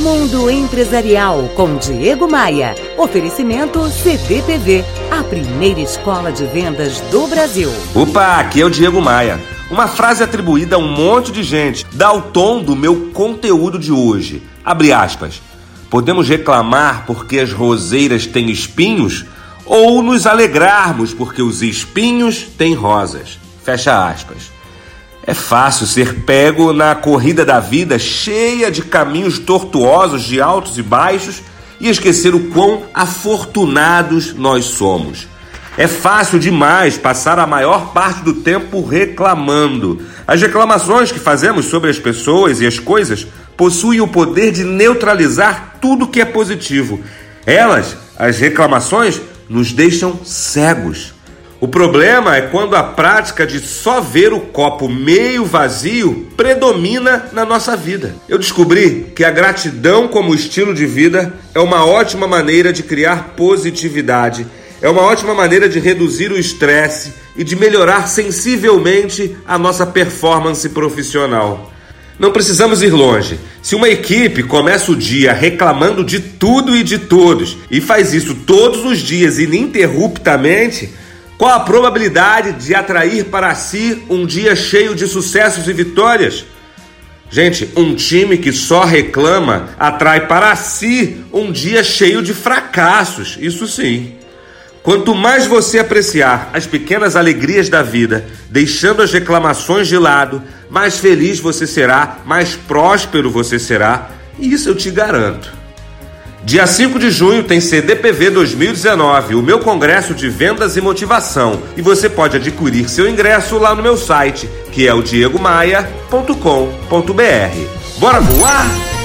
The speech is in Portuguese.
Mundo Empresarial com Diego Maia. Oferecimento CDPV, a primeira escola de vendas do Brasil. Opa, aqui é o Diego Maia. Uma frase atribuída a um monte de gente dá o tom do meu conteúdo de hoje. Abre aspas. Podemos reclamar porque as roseiras têm espinhos ou nos alegrarmos porque os espinhos têm rosas. Fecha aspas. É fácil ser pego na corrida da vida cheia de caminhos tortuosos de altos e baixos e esquecer o quão afortunados nós somos. É fácil demais passar a maior parte do tempo reclamando. As reclamações que fazemos sobre as pessoas e as coisas possuem o poder de neutralizar tudo que é positivo. Elas, as reclamações, nos deixam cegos. O problema é quando a prática de só ver o copo meio vazio predomina na nossa vida. Eu descobri que a gratidão como estilo de vida é uma ótima maneira de criar positividade, é uma ótima maneira de reduzir o estresse e de melhorar sensivelmente a nossa performance profissional. Não precisamos ir longe. Se uma equipe começa o dia reclamando de tudo e de todos e faz isso todos os dias ininterruptamente, qual a probabilidade de atrair para si um dia cheio de sucessos e vitórias? Gente, um time que só reclama atrai para si um dia cheio de fracassos, isso sim. Quanto mais você apreciar as pequenas alegrias da vida, deixando as reclamações de lado, mais feliz você será, mais próspero você será, e isso eu te garanto. Dia 5 de junho tem CDPV 2019, o meu congresso de vendas e motivação, e você pode adquirir seu ingresso lá no meu site, que é o diegomaia.com.br. Bora voar?